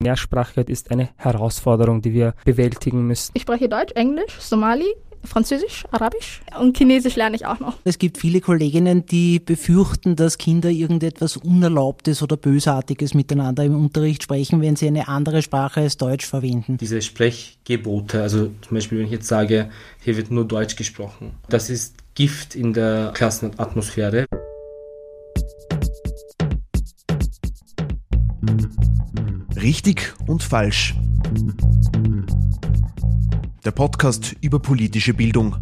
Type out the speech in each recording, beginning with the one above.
Mehrsprachigkeit ist eine Herausforderung, die wir bewältigen müssen. Ich spreche Deutsch, Englisch, Somali, Französisch, Arabisch und Chinesisch lerne ich auch noch. Es gibt viele Kolleginnen, die befürchten, dass Kinder irgendetwas Unerlaubtes oder Bösartiges miteinander im Unterricht sprechen, wenn sie eine andere Sprache als Deutsch verwenden. Diese Sprechgebote, also zum Beispiel, wenn ich jetzt sage, hier wird nur Deutsch gesprochen, das ist Gift in der Klassenatmosphäre. Richtig und falsch. Der Podcast über politische Bildung.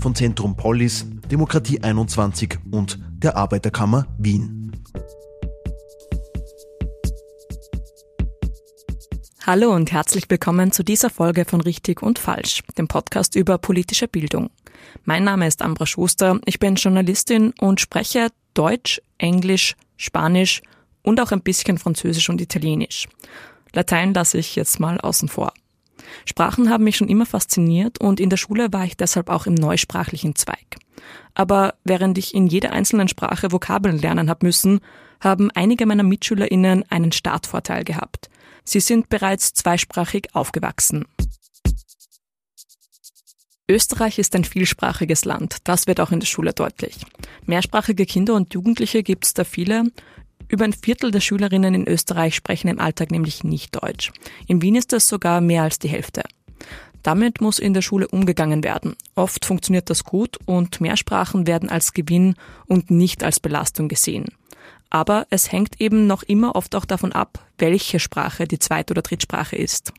Von Zentrum Polis, Demokratie 21 und der Arbeiterkammer Wien. Hallo und herzlich willkommen zu dieser Folge von Richtig und Falsch, dem Podcast über politische Bildung. Mein Name ist Ambra Schuster, ich bin Journalistin und spreche Deutsch, Englisch, Spanisch und auch ein bisschen Französisch und Italienisch. Latein lasse ich jetzt mal außen vor. Sprachen haben mich schon immer fasziniert und in der Schule war ich deshalb auch im neusprachlichen Zweig. Aber während ich in jeder einzelnen Sprache Vokabeln lernen habe müssen, haben einige meiner MitschülerInnen einen Startvorteil gehabt. Sie sind bereits zweisprachig aufgewachsen. Österreich ist ein vielsprachiges Land, das wird auch in der Schule deutlich. Mehrsprachige Kinder und Jugendliche gibt es da viele. Über ein Viertel der Schülerinnen in Österreich sprechen im Alltag nämlich nicht Deutsch. In Wien ist das sogar mehr als die Hälfte. Damit muss in der Schule umgegangen werden. Oft funktioniert das gut und Mehrsprachen werden als Gewinn und nicht als Belastung gesehen. Aber es hängt eben noch immer oft auch davon ab, welche Sprache die Zweit- oder Drittsprache ist.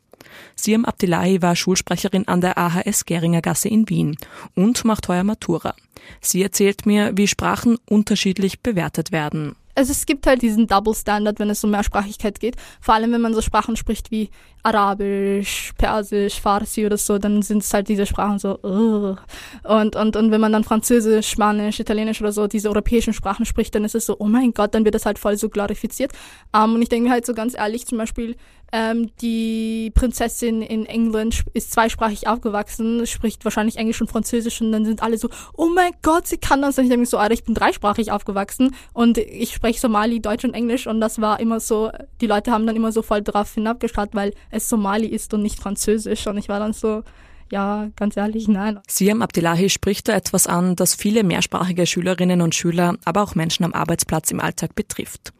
Siam Abdillahi war Schulsprecherin an der AHS Geringer Gasse in Wien und macht heuer Matura. Sie erzählt mir, wie Sprachen unterschiedlich bewertet werden also es gibt halt diesen Double Standard, wenn es um Mehrsprachigkeit geht. Vor allem, wenn man so Sprachen spricht wie Arabisch, Persisch, Farsi oder so, dann sind es halt diese Sprachen so. Uh. Und, und, und wenn man dann Französisch, Spanisch, Italienisch oder so diese europäischen Sprachen spricht, dann ist es so, oh mein Gott, dann wird das halt voll so glorifiziert. Um, ähm, und ich denke halt so ganz ehrlich, zum Beispiel ähm, die Prinzessin in England ist zweisprachig aufgewachsen, spricht wahrscheinlich Englisch und Französisch und dann sind alle so, oh mein Gott, sie kann das. Und ich denke so, Alter, ich bin dreisprachig aufgewachsen und ich spreche Somali, Deutsch und Englisch und das war immer so, die Leute haben dann immer so voll drauf hinabgeschaut, weil es Somali ist und nicht Französisch und ich war dann so, ja, ganz ehrlich, nein. Siam Abdillahi spricht da etwas an, das viele mehrsprachige Schülerinnen und Schüler, aber auch Menschen am Arbeitsplatz im Alltag betrifft.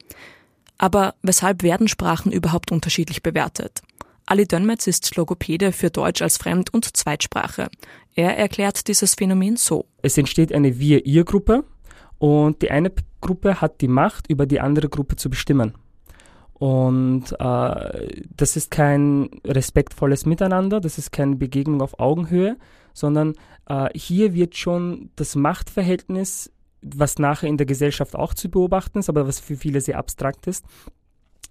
Aber weshalb werden Sprachen überhaupt unterschiedlich bewertet? Ali Dönmetz ist Logopäde für Deutsch als Fremd- und Zweitsprache. Er erklärt dieses Phänomen so. Es entsteht eine Wir-Ihr-Gruppe und die eine Gruppe hat die Macht, über die andere Gruppe zu bestimmen. Und äh, das ist kein respektvolles Miteinander, das ist keine Begegnung auf Augenhöhe, sondern äh, hier wird schon das Machtverhältnis was nachher in der Gesellschaft auch zu beobachten ist, aber was für viele sehr abstrakt ist,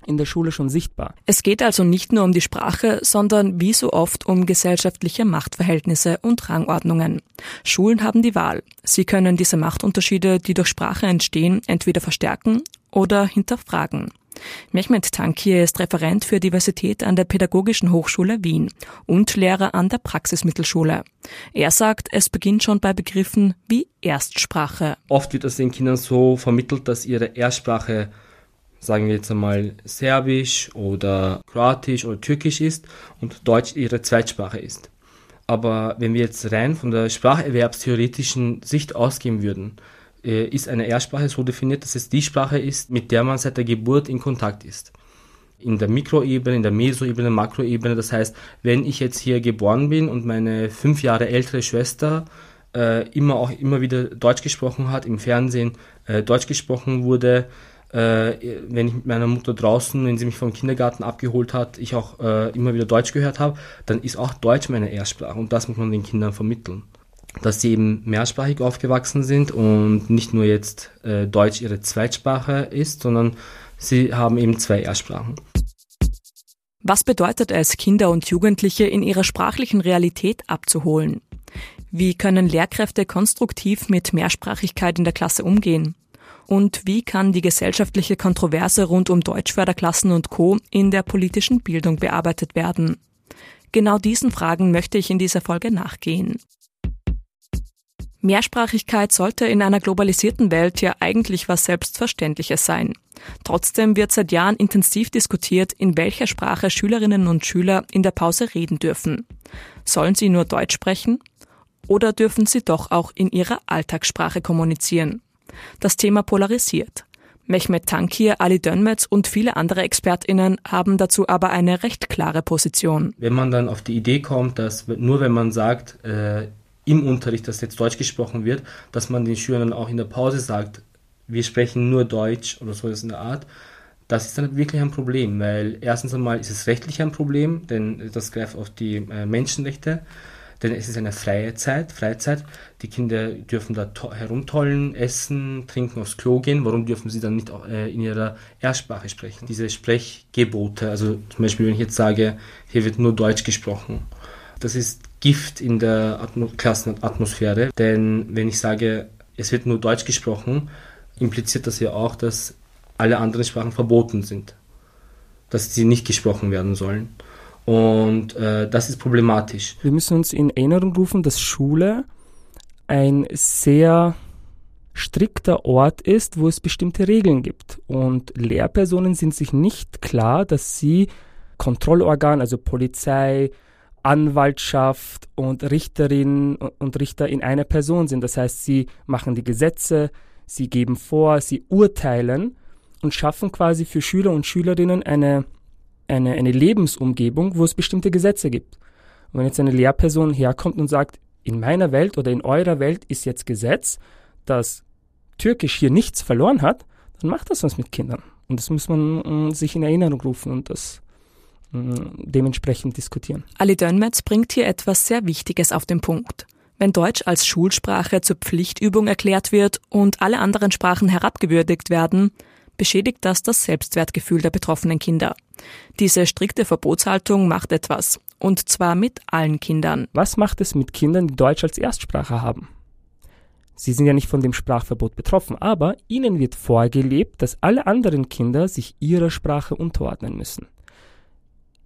in der Schule schon sichtbar. Es geht also nicht nur um die Sprache, sondern wie so oft um gesellschaftliche Machtverhältnisse und Rangordnungen. Schulen haben die Wahl. Sie können diese Machtunterschiede, die durch Sprache entstehen, entweder verstärken oder hinterfragen. Mehmet Tankir ist Referent für Diversität an der Pädagogischen Hochschule Wien und Lehrer an der Praxismittelschule. Er sagt, es beginnt schon bei Begriffen wie Erstsprache. Oft wird es den Kindern so vermittelt, dass ihre Erstsprache, sagen wir jetzt einmal, Serbisch oder Kroatisch oder Türkisch ist und Deutsch ihre Zweitsprache ist. Aber wenn wir jetzt rein von der spracherwerbstheoretischen Sicht ausgehen würden, ist eine Erstsprache so definiert, dass es die Sprache ist, mit der man seit der Geburt in Kontakt ist. In der Mikroebene, in der Mesoebene, Makroebene. Das heißt, wenn ich jetzt hier geboren bin und meine fünf Jahre ältere Schwester äh, immer auch immer wieder Deutsch gesprochen hat, im Fernsehen äh, Deutsch gesprochen wurde, äh, wenn ich mit meiner Mutter draußen, wenn sie mich vom Kindergarten abgeholt hat, ich auch äh, immer wieder Deutsch gehört habe, dann ist auch Deutsch meine Erstsprache und das muss man den Kindern vermitteln dass sie eben mehrsprachig aufgewachsen sind und nicht nur jetzt äh, Deutsch ihre Zweitsprache ist, sondern sie haben eben zwei Erstsprachen. Was bedeutet es, Kinder und Jugendliche in ihrer sprachlichen Realität abzuholen? Wie können Lehrkräfte konstruktiv mit Mehrsprachigkeit in der Klasse umgehen? Und wie kann die gesellschaftliche Kontroverse rund um Deutschförderklassen und Co. in der politischen Bildung bearbeitet werden? Genau diesen Fragen möchte ich in dieser Folge nachgehen. Mehrsprachigkeit sollte in einer globalisierten Welt ja eigentlich was Selbstverständliches sein. Trotzdem wird seit Jahren intensiv diskutiert, in welcher Sprache Schülerinnen und Schüler in der Pause reden dürfen. Sollen sie nur Deutsch sprechen? Oder dürfen sie doch auch in ihrer Alltagssprache kommunizieren? Das Thema polarisiert. Mehmet Tankir, Ali Dönmetz und viele andere ExpertInnen haben dazu aber eine recht klare Position. Wenn man dann auf die Idee kommt, dass nur wenn man sagt, äh, im Unterricht, dass jetzt Deutsch gesprochen wird, dass man den Schülern auch in der Pause sagt, wir sprechen nur Deutsch oder so in der Art, das ist dann wirklich ein Problem, weil erstens einmal ist es rechtlich ein Problem, denn das greift auf die äh, Menschenrechte, denn es ist eine freie Zeit, Freizeit. Die Kinder dürfen da herumtollen, essen, trinken, aufs Klo gehen. Warum dürfen sie dann nicht äh, in ihrer Erstsprache sprechen? Diese Sprechgebote, also zum Beispiel, wenn ich jetzt sage, hier wird nur Deutsch gesprochen, das ist Gift in der Atmo Klassenatmosphäre. Denn wenn ich sage, es wird nur Deutsch gesprochen, impliziert das ja auch, dass alle anderen Sprachen verboten sind. Dass sie nicht gesprochen werden sollen. Und äh, das ist problematisch. Wir müssen uns in Erinnerung rufen, dass Schule ein sehr strikter Ort ist, wo es bestimmte Regeln gibt. Und Lehrpersonen sind sich nicht klar, dass sie Kontrollorgan, also Polizei, Anwaltschaft und Richterinnen und Richter in einer Person sind. Das heißt, sie machen die Gesetze, sie geben vor, sie urteilen und schaffen quasi für Schüler und Schülerinnen eine, eine, eine Lebensumgebung, wo es bestimmte Gesetze gibt. Und wenn jetzt eine Lehrperson herkommt und sagt, in meiner Welt oder in eurer Welt ist jetzt Gesetz, dass Türkisch hier nichts verloren hat, dann macht das was mit Kindern. Und das muss man äh, sich in Erinnerung rufen und das dementsprechend diskutieren. Ali Dönmetz bringt hier etwas sehr Wichtiges auf den Punkt. Wenn Deutsch als Schulsprache zur Pflichtübung erklärt wird und alle anderen Sprachen herabgewürdigt werden, beschädigt das das Selbstwertgefühl der betroffenen Kinder. Diese strikte Verbotshaltung macht etwas, und zwar mit allen Kindern. Was macht es mit Kindern, die Deutsch als Erstsprache haben? Sie sind ja nicht von dem Sprachverbot betroffen, aber ihnen wird vorgelebt, dass alle anderen Kinder sich ihrer Sprache unterordnen müssen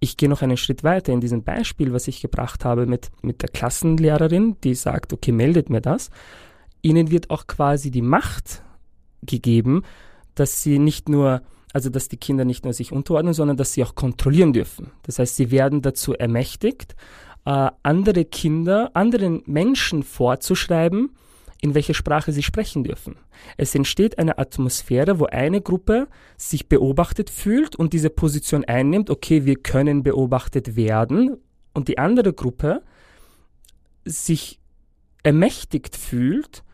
ich gehe noch einen Schritt weiter in diesem Beispiel, was ich gebracht habe mit, mit der Klassenlehrerin, die sagt, okay, meldet mir das. Ihnen wird auch quasi die Macht gegeben, dass sie nicht nur, also dass die Kinder nicht nur sich unterordnen, sondern dass sie auch kontrollieren dürfen. Das heißt, sie werden dazu ermächtigt, äh, andere Kinder, anderen Menschen vorzuschreiben, in welcher Sprache sie sprechen dürfen. Es entsteht eine Atmosphäre, wo eine Gruppe sich beobachtet fühlt und diese Position einnimmt, okay, wir können beobachtet werden, und die andere Gruppe sich ermächtigt fühlt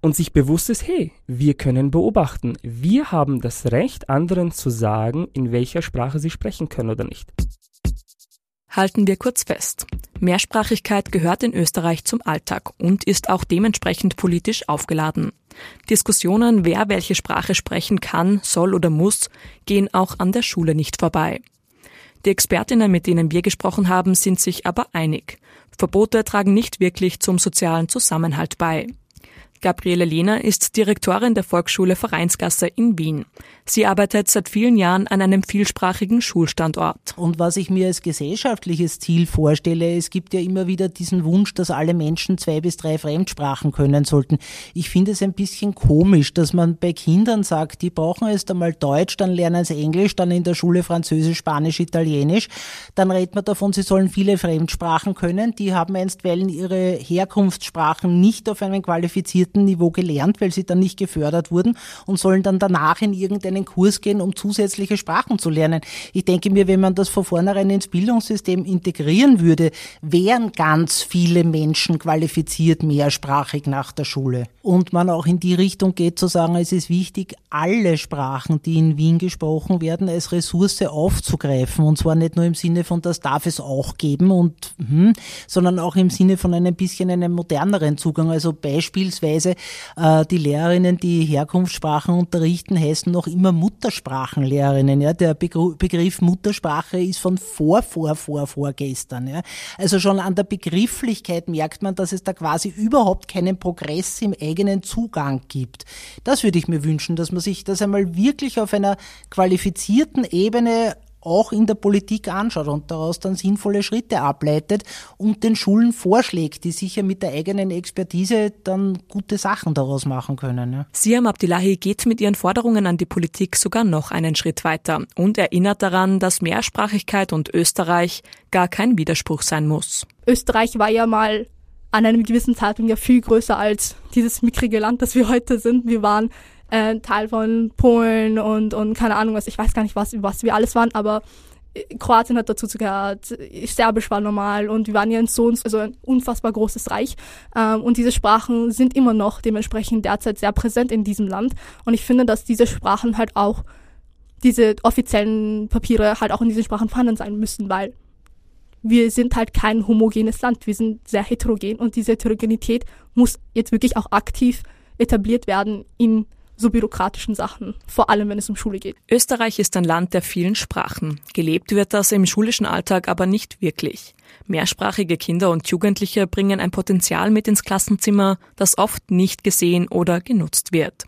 und sich bewusst ist, hey, wir können beobachten. Wir haben das Recht, anderen zu sagen, in welcher Sprache sie sprechen können oder nicht. Halten wir kurz fest. Mehrsprachigkeit gehört in Österreich zum Alltag und ist auch dementsprechend politisch aufgeladen. Diskussionen, wer welche Sprache sprechen kann, soll oder muss, gehen auch an der Schule nicht vorbei. Die Expertinnen, mit denen wir gesprochen haben, sind sich aber einig. Verbote tragen nicht wirklich zum sozialen Zusammenhalt bei. Gabriele Lehner ist Direktorin der Volksschule Vereinsgasse in Wien. Sie arbeitet seit vielen Jahren an einem vielsprachigen Schulstandort. Und was ich mir als gesellschaftliches Ziel vorstelle, es gibt ja immer wieder diesen Wunsch, dass alle Menschen zwei bis drei Fremdsprachen können sollten. Ich finde es ein bisschen komisch, dass man bei Kindern sagt, die brauchen erst einmal Deutsch, dann lernen sie Englisch, dann in der Schule Französisch, Spanisch, Italienisch. Dann redet man davon, sie sollen viele Fremdsprachen können. Die haben einstweilen ihre Herkunftssprachen nicht auf einem qualifizierten Niveau gelernt, weil sie dann nicht gefördert wurden und sollen dann danach in irgendeinen Kurs gehen, um zusätzliche Sprachen zu lernen. Ich denke mir, wenn man das von vornherein ins Bildungssystem integrieren würde, wären ganz viele Menschen qualifiziert mehrsprachig nach der Schule. Und man auch in die Richtung geht zu sagen, es ist wichtig, alle Sprachen, die in Wien gesprochen werden, als Ressource aufzugreifen. Und zwar nicht nur im Sinne von, das darf es auch geben und, hm, sondern auch im Sinne von einem bisschen einem moderneren Zugang. Also beispielsweise Weise äh, die Lehrerinnen, die Herkunftssprachen unterrichten, heißen noch immer Muttersprachenlehrerinnen. Ja? Der Begriff Muttersprache ist von vor, vor, vor, vorgestern. Ja? Also schon an der Begrifflichkeit merkt man, dass es da quasi überhaupt keinen Progress im eigenen Zugang gibt. Das würde ich mir wünschen, dass man sich das einmal wirklich auf einer qualifizierten Ebene auch in der Politik anschaut und daraus dann sinnvolle Schritte ableitet und den Schulen vorschlägt, die sicher mit der eigenen Expertise dann gute Sachen daraus machen können. Ja. Siam Abdullahi geht mit ihren Forderungen an die Politik sogar noch einen Schritt weiter und erinnert daran, dass Mehrsprachigkeit und Österreich gar kein Widerspruch sein muss. Österreich war ja mal an einem gewissen Zeitpunkt ja viel größer als dieses mickrige Land, das wir heute sind. Wir waren äh, Teil von Polen und, und keine Ahnung was, ich weiß gar nicht, was, was wir alles waren, aber äh, Kroatien hat dazu gehört, Serbisch war normal und wir waren ja ein so also ein unfassbar großes Reich. Ähm, und diese Sprachen sind immer noch dementsprechend derzeit sehr präsent in diesem Land. Und ich finde, dass diese Sprachen halt auch, diese offiziellen Papiere halt auch in diesen Sprachen vorhanden sein müssen, weil wir sind halt kein homogenes Land, wir sind sehr heterogen und diese Heterogenität muss jetzt wirklich auch aktiv etabliert werden in so bürokratischen Sachen, vor allem wenn es um Schule geht. Österreich ist ein Land der vielen Sprachen. Gelebt wird das im schulischen Alltag aber nicht wirklich. Mehrsprachige Kinder und Jugendliche bringen ein Potenzial mit ins Klassenzimmer, das oft nicht gesehen oder genutzt wird.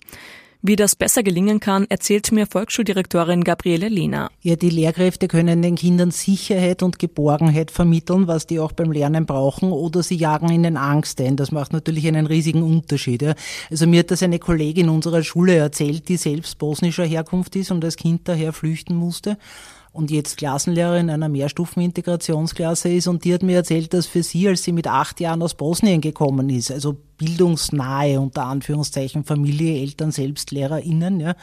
Wie das besser gelingen kann, erzählt mir Volksschuldirektorin Gabriele Lehner. Ja, die Lehrkräfte können den Kindern Sicherheit und Geborgenheit vermitteln, was die auch beim Lernen brauchen, oder sie jagen ihnen Angst ein. Das macht natürlich einen riesigen Unterschied. Ja. Also mir hat das eine Kollegin unserer Schule erzählt, die selbst bosnischer Herkunft ist und als Kind daher flüchten musste und jetzt Klassenlehrerin einer Mehrstufenintegrationsklasse ist und die hat mir erzählt, dass für sie, als sie mit acht Jahren aus Bosnien gekommen ist, also bildungsnahe, unter Anführungszeichen, Familie, Eltern, selbst LehrerInnen, ja.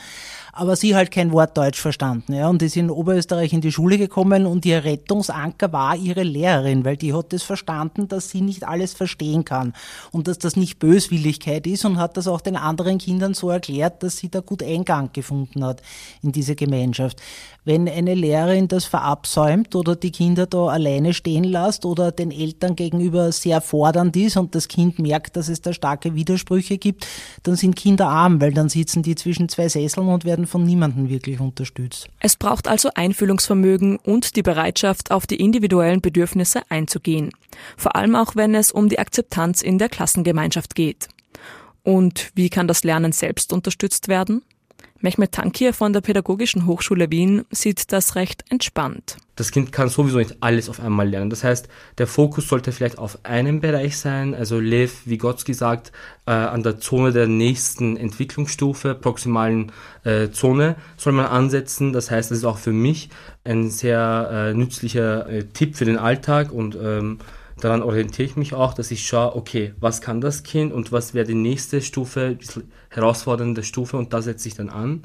Aber sie halt kein Wort Deutsch verstanden, ja. Und ist in Oberösterreich in die Schule gekommen und ihr Rettungsanker war ihre Lehrerin, weil die hat es verstanden, dass sie nicht alles verstehen kann und dass das nicht Böswilligkeit ist und hat das auch den anderen Kindern so erklärt, dass sie da gut Eingang gefunden hat in diese Gemeinschaft. Wenn eine Lehrerin das verabsäumt oder die Kinder da alleine stehen lässt oder den Eltern gegenüber sehr fordernd ist und das Kind merkt, dass es da starke Widersprüche gibt, dann sind Kinder arm, weil dann sitzen die zwischen zwei Sesseln und werden von niemandem wirklich unterstützt. Es braucht also Einfühlungsvermögen und die Bereitschaft, auf die individuellen Bedürfnisse einzugehen. Vor allem auch, wenn es um die Akzeptanz in der Klassengemeinschaft geht. Und wie kann das Lernen selbst unterstützt werden? Mehmet Tankir von der Pädagogischen Hochschule Wien sieht das recht entspannt. Das Kind kann sowieso nicht alles auf einmal lernen. Das heißt, der Fokus sollte vielleicht auf einem Bereich sein. Also Lev Vygotsky sagt, äh, an der Zone der nächsten Entwicklungsstufe, proximalen äh, Zone, soll man ansetzen. Das heißt, das ist auch für mich ein sehr äh, nützlicher äh, Tipp für den Alltag und ähm, daran orientiere ich mich auch, dass ich schaue, okay, was kann das Kind und was wäre die nächste Stufe, bisschen herausfordernde Stufe und da setze ich dann an,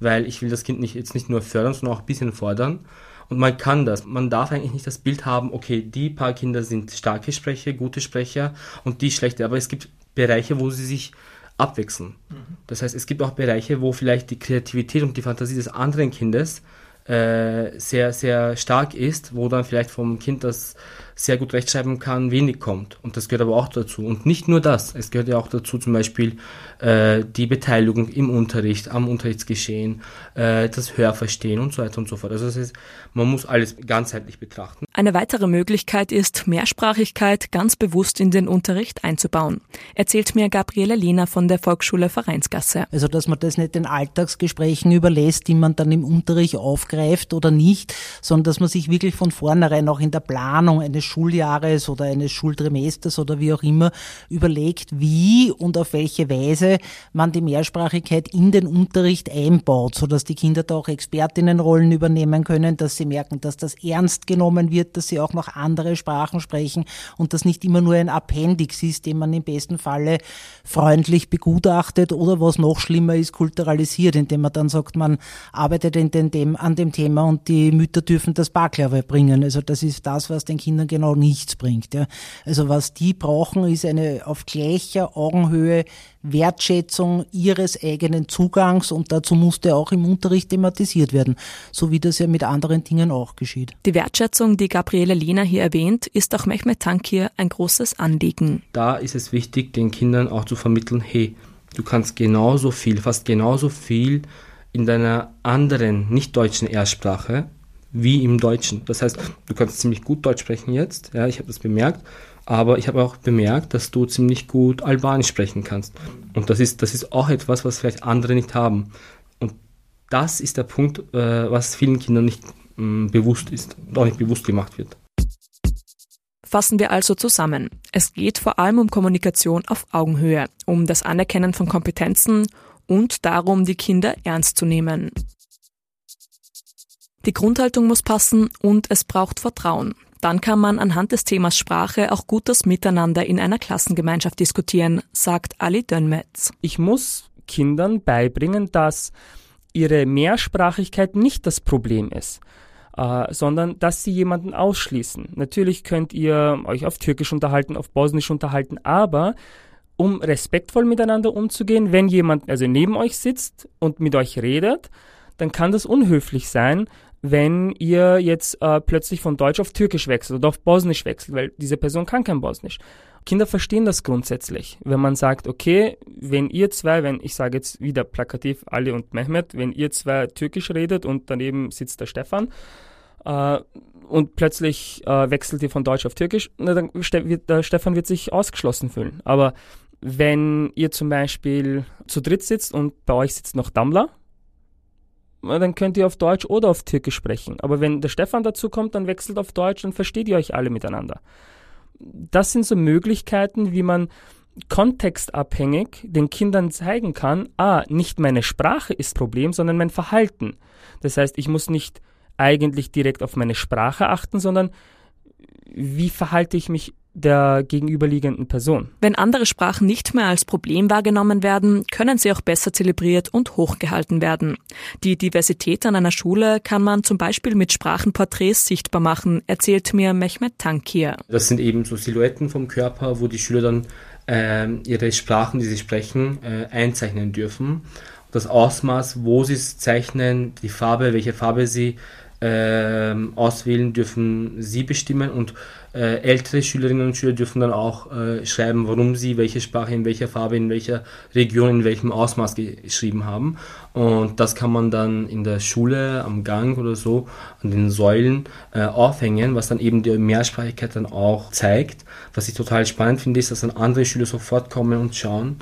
weil ich will das Kind nicht, jetzt nicht nur fördern, sondern auch ein bisschen fordern. Und man kann das. Man darf eigentlich nicht das Bild haben, okay, die paar Kinder sind starke Sprecher, gute Sprecher und die schlechte. Aber es gibt Bereiche, wo sie sich abwechseln. Mhm. Das heißt, es gibt auch Bereiche, wo vielleicht die Kreativität und die Fantasie des anderen Kindes äh, sehr, sehr stark ist, wo dann vielleicht vom Kind, das sehr gut rechtschreiben kann, wenig kommt. Und das gehört aber auch dazu. Und nicht nur das, es gehört ja auch dazu zum Beispiel äh, die Beteiligung im Unterricht, am Unterrichtsgeschehen, äh, das Hörverstehen und so weiter und so fort. Also das heißt, man muss alles ganzheitlich betrachten. Eine weitere Möglichkeit ist, Mehrsprachigkeit ganz bewusst in den Unterricht einzubauen, erzählt mir Gabriele Lehner von der Volksschule Vereinsgasse. Also, dass man das nicht den Alltagsgesprächen überlässt, die man dann im Unterricht aufgreift oder nicht, sondern dass man sich wirklich von vornherein auch in der Planung eines Schuljahres oder eines Schultrimesters oder wie auch immer überlegt, wie und auf welche Weise man die Mehrsprachigkeit in den Unterricht einbaut, sodass die Kinder da auch Expertinnenrollen übernehmen können, dass sie merken, dass das ernst genommen wird, dass sie auch noch andere Sprachen sprechen und das nicht immer nur ein Appendix ist, den man im besten Falle freundlich begutachtet oder was noch schlimmer ist, kulturalisiert, indem man dann sagt, man arbeitet in den, dem, an dem Thema und die Mütter dürfen das Baklava bringen. Also das ist das, was den Kindern genau nichts bringt. Ja. Also was die brauchen, ist eine auf gleicher Augenhöhe Wertschätzung ihres eigenen Zugangs und dazu musste auch im Unterricht thematisiert werden, so wie das ja mit anderen Dingen auch geschieht. Die Wertschätzung, die Gabriele Lehner hier erwähnt, ist auch Mehmet Tankir ein großes Anliegen. Da ist es wichtig, den Kindern auch zu vermitteln, hey, du kannst genauso viel, fast genauso viel in deiner anderen, nicht deutschen Erstsprache wie im Deutschen. Das heißt, du kannst ziemlich gut Deutsch sprechen jetzt, ja, ich habe das bemerkt, aber ich habe auch bemerkt, dass du ziemlich gut Albanisch sprechen kannst. Und das ist, das ist auch etwas, was vielleicht andere nicht haben. Und das ist der Punkt, äh, was vielen Kindern nicht mh, mm, bewusst ist und auch nicht bewusst gemacht wird. Fassen wir also zusammen. Es geht vor allem um Kommunikation auf Augenhöhe, um das Anerkennen von Kompetenzen und darum, die Kinder ernst zu nehmen. Die Grundhaltung muss passen und es braucht Vertrauen. Dann kann man anhand des Themas Sprache auch gut das Miteinander in einer Klassengemeinschaft diskutieren, sagt Ali Dönmetz. Ich muss Kindern beibringen, dass ihre Mehrsprachigkeit nicht das Problem ist, äh, sondern dass sie jemanden ausschließen. Natürlich könnt ihr euch auf Türkisch unterhalten, auf Bosnisch unterhalten, aber um respektvoll miteinander umzugehen, wenn jemand also neben euch sitzt und mit euch redet, dann kann das unhöflich sein, wenn ihr jetzt äh, plötzlich von Deutsch auf Türkisch wechselt oder auf Bosnisch wechselt, weil diese Person kann kein Bosnisch. Kinder verstehen das grundsätzlich. Wenn man sagt, okay, wenn ihr zwei, wenn ich sage jetzt wieder plakativ Ali und Mehmet, wenn ihr zwei Türkisch redet und daneben sitzt der Stefan äh, und plötzlich äh, wechselt ihr von Deutsch auf Türkisch, na, dann wird, der Stefan wird sich ausgeschlossen fühlen. Aber wenn ihr zum Beispiel zu dritt sitzt und bei euch sitzt noch Dammler, dann könnt ihr auf Deutsch oder auf Türkisch sprechen. Aber wenn der Stefan dazu kommt, dann wechselt auf Deutsch, dann versteht ihr euch alle miteinander. Das sind so Möglichkeiten, wie man kontextabhängig den Kindern zeigen kann, ah, nicht meine Sprache ist Problem, sondern mein Verhalten. Das heißt, ich muss nicht eigentlich direkt auf meine Sprache achten, sondern wie verhalte ich mich der gegenüberliegenden Person. Wenn andere Sprachen nicht mehr als Problem wahrgenommen werden, können sie auch besser zelebriert und hochgehalten werden. Die Diversität an einer Schule kann man zum Beispiel mit Sprachenporträts sichtbar machen, erzählt mir Mehmet Tankir. Das sind eben so Silhouetten vom Körper, wo die Schüler dann äh, ihre Sprachen, die sie sprechen, äh, einzeichnen dürfen. Das Ausmaß, wo sie es zeichnen, die Farbe, welche Farbe sie äh, auswählen, dürfen sie bestimmen und äh, ältere Schülerinnen und Schüler dürfen dann auch äh, schreiben, warum sie welche Sprache in welcher Farbe, in welcher Region, in welchem Ausmaß geschrieben haben. Und das kann man dann in der Schule, am Gang oder so, an den Säulen äh, aufhängen, was dann eben die Mehrsprachigkeit dann auch zeigt. Was ich total spannend finde, ist, dass dann andere Schüler sofort kommen und schauen,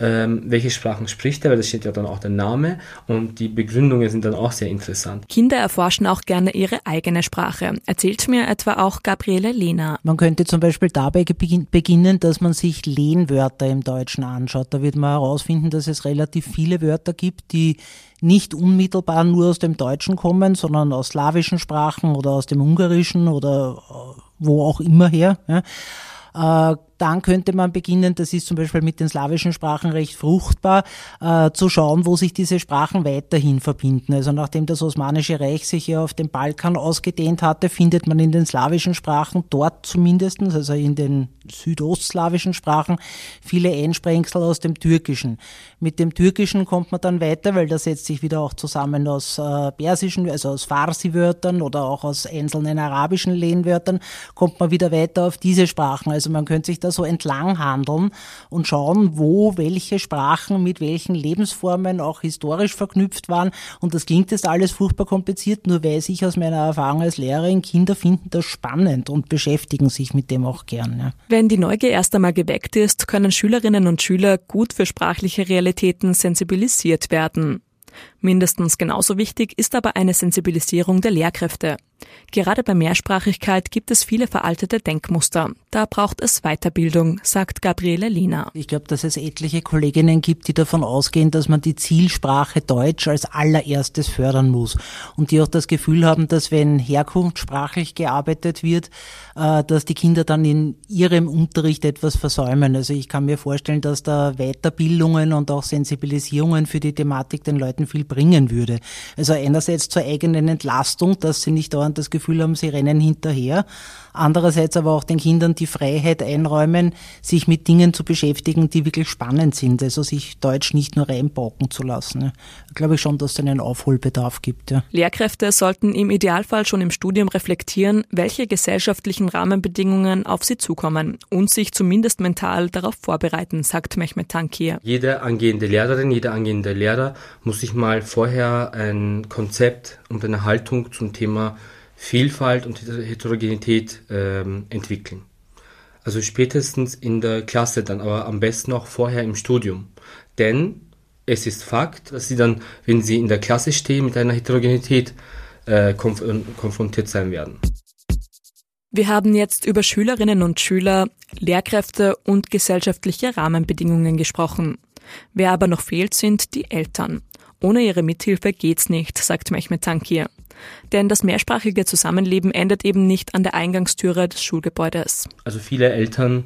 ähm, welche Sprachen spricht er, weil da steht ja dann auch der Name und die Begründungen sind dann auch sehr interessant. Kinder erforschen auch gerne ihre eigene Sprache, erzählt mir etwa auch Gabriele Lehner. Man könnte zum Beispiel dabei beginnen, dass man sich Lehnwörter im Deutschen anschaut. Da wird man herausfinden, dass es relativ viele Wörter gibt, die nicht unmittelbar nur aus dem Deutschen kommen, sondern aus slawischen Sprachen oder aus dem Ungarischen oder äh, wo auch immer her. Ja. Äh, dann könnte man beginnen, das ist zum Beispiel mit den slawischen Sprachen recht fruchtbar, äh, zu schauen, wo sich diese Sprachen weiterhin verbinden. Also nachdem das Osmanische Reich sich ja auf dem Balkan ausgedehnt hatte, findet man in den slawischen Sprachen dort zumindest, also in den südostslawischen Sprachen, viele Einsprengsel aus dem Türkischen. Mit dem Türkischen kommt man dann weiter, weil das setzt sich wieder auch zusammen aus äh, persischen, also aus Farsi-Wörtern oder auch aus einzelnen arabischen Lehnwörtern, kommt man wieder weiter auf diese Sprachen. Also man könnte sich da so entlang handeln und schauen, wo welche Sprachen mit welchen Lebensformen auch historisch verknüpft waren. Und das klingt jetzt alles furchtbar kompliziert, nur weiß ich aus meiner Erfahrung als Lehrerin, Kinder finden das spannend und beschäftigen sich mit dem auch gern. Wenn die Neugier erst einmal geweckt ist, können Schülerinnen und Schüler gut für sprachliche Realitäten sensibilisiert werden. Mindestens genauso wichtig ist aber eine Sensibilisierung der Lehrkräfte. Gerade bei Mehrsprachigkeit gibt es viele veraltete Denkmuster. Da braucht es Weiterbildung, sagt Gabriele Lina. Ich glaube, dass es etliche Kolleginnen gibt, die davon ausgehen, dass man die Zielsprache Deutsch als allererstes fördern muss und die auch das Gefühl haben, dass wenn herkunftssprachlich gearbeitet wird, äh, dass die Kinder dann in ihrem Unterricht etwas versäumen. Also ich kann mir vorstellen, dass da Weiterbildungen und auch Sensibilisierungen für die Thematik den Leuten viel bringen würde. Also einerseits zur eigenen Entlastung, dass sie nicht dauernd das Gefühl haben, sie rennen hinterher. Andererseits aber auch den Kindern die Freiheit einräumen, sich mit Dingen zu beschäftigen, die wirklich spannend sind. Also sich Deutsch nicht nur reinpacken zu lassen. Ja. Glaube ich schon, dass es einen Aufholbedarf gibt. Ja. Lehrkräfte sollten im Idealfall schon im Studium reflektieren, welche gesellschaftlichen Rahmenbedingungen auf sie zukommen und sich zumindest mental darauf vorbereiten, sagt Mehmet Tankir. Jede angehende Lehrerin, jeder angehende Lehrer muss sich mal vorher ein Konzept und eine Haltung zum Thema Vielfalt und Heterogenität ähm, entwickeln. Also spätestens in der Klasse dann, aber am besten auch vorher im Studium. Denn es ist Fakt, dass sie dann, wenn sie in der Klasse stehen mit einer Heterogenität, äh, konf konfrontiert sein werden. Wir haben jetzt über Schülerinnen und Schüler, Lehrkräfte und gesellschaftliche Rahmenbedingungen gesprochen. Wer aber noch fehlt, sind die Eltern. Ohne ihre Mithilfe geht's nicht, sagt Mehmet Tankir. Denn das mehrsprachige Zusammenleben endet eben nicht an der Eingangstüre des Schulgebäudes. Also viele Eltern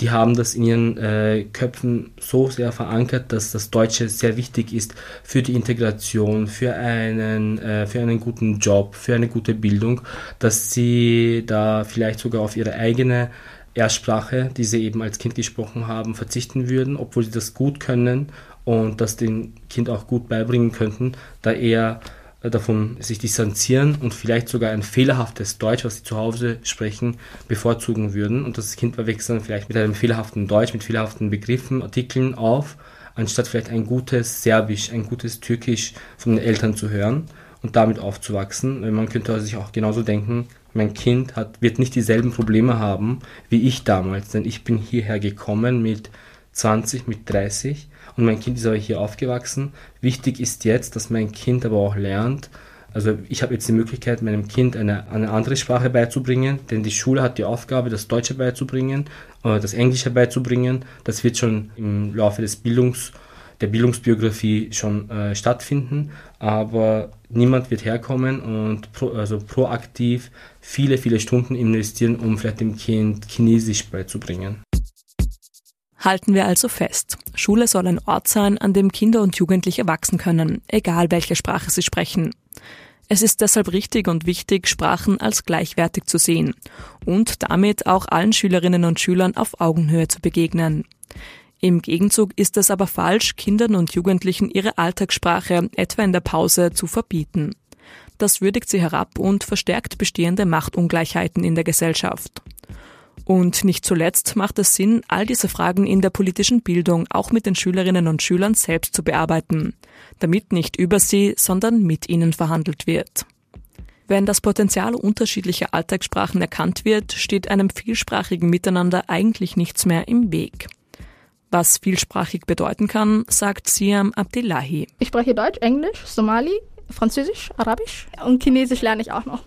die haben das in ihren äh, Köpfen so sehr verankert, dass das Deutsche sehr wichtig ist für die Integration, für einen, äh, für einen guten Job, für eine gute Bildung, dass sie da vielleicht sogar auf ihre eigene Erstsprache, die sie eben als Kind gesprochen haben, verzichten würden, obwohl sie das gut können und das dem Kind auch gut beibringen könnten, da er davon sich distanzieren und vielleicht sogar ein fehlerhaftes Deutsch, was sie zu Hause sprechen, bevorzugen würden. Und das Kind wächst dann vielleicht mit einem fehlerhaften Deutsch, mit fehlerhaften Begriffen, Artikeln auf, anstatt vielleicht ein gutes Serbisch, ein gutes Türkisch von den Eltern zu hören und damit aufzuwachsen. Man könnte sich auch genauso denken, mein Kind hat, wird nicht dieselben Probleme haben wie ich damals, denn ich bin hierher gekommen mit 20, mit 30 und mein Kind ist aber hier aufgewachsen. Wichtig ist jetzt, dass mein Kind aber auch lernt, also ich habe jetzt die Möglichkeit, meinem Kind eine, eine andere Sprache beizubringen, denn die Schule hat die Aufgabe, das Deutsche beizubringen, äh, das Englische beizubringen. Das wird schon im Laufe des Bildungs, der Bildungsbiografie schon äh, stattfinden, aber niemand wird herkommen und pro, also proaktiv viele, viele Stunden investieren, um vielleicht dem Kind Chinesisch beizubringen. Halten wir also fest. Schule soll ein Ort sein, an dem Kinder und Jugendliche wachsen können, egal welche Sprache sie sprechen. Es ist deshalb richtig und wichtig, Sprachen als gleichwertig zu sehen und damit auch allen Schülerinnen und Schülern auf Augenhöhe zu begegnen. Im Gegenzug ist es aber falsch, Kindern und Jugendlichen ihre Alltagssprache etwa in der Pause zu verbieten. Das würdigt sie herab und verstärkt bestehende Machtungleichheiten in der Gesellschaft. Und nicht zuletzt macht es Sinn, all diese Fragen in der politischen Bildung auch mit den Schülerinnen und Schülern selbst zu bearbeiten, damit nicht über sie, sondern mit ihnen verhandelt wird. Wenn das Potenzial unterschiedlicher Alltagssprachen erkannt wird, steht einem vielsprachigen Miteinander eigentlich nichts mehr im Weg. Was vielsprachig bedeuten kann, sagt Siam Abdillahi. Ich spreche Deutsch, Englisch, Somali, Französisch, Arabisch und Chinesisch lerne ich auch noch.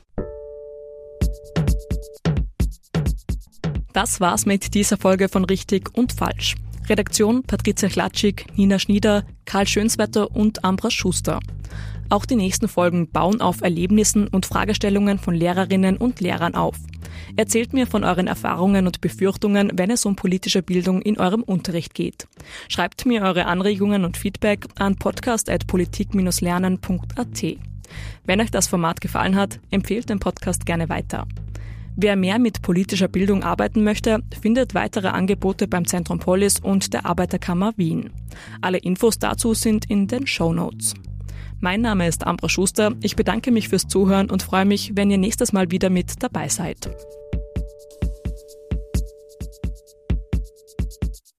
Das war's mit dieser Folge von Richtig und Falsch. Redaktion Patricia Klatschik, Nina Schnieder, Karl Schönswetter und Ambra Schuster. Auch die nächsten Folgen bauen auf Erlebnissen und Fragestellungen von Lehrerinnen und Lehrern auf. Erzählt mir von euren Erfahrungen und Befürchtungen, wenn es um politische Bildung in eurem Unterricht geht. Schreibt mir eure Anregungen und Feedback an podcast.politik-lernen.at. Wenn euch das Format gefallen hat, empfehlt den Podcast gerne weiter. Wer mehr mit politischer Bildung arbeiten möchte, findet weitere Angebote beim Zentrum Polis und der Arbeiterkammer Wien. Alle Infos dazu sind in den Show Notes. Mein Name ist Ambra Schuster. Ich bedanke mich fürs Zuhören und freue mich, wenn ihr nächstes Mal wieder mit dabei seid.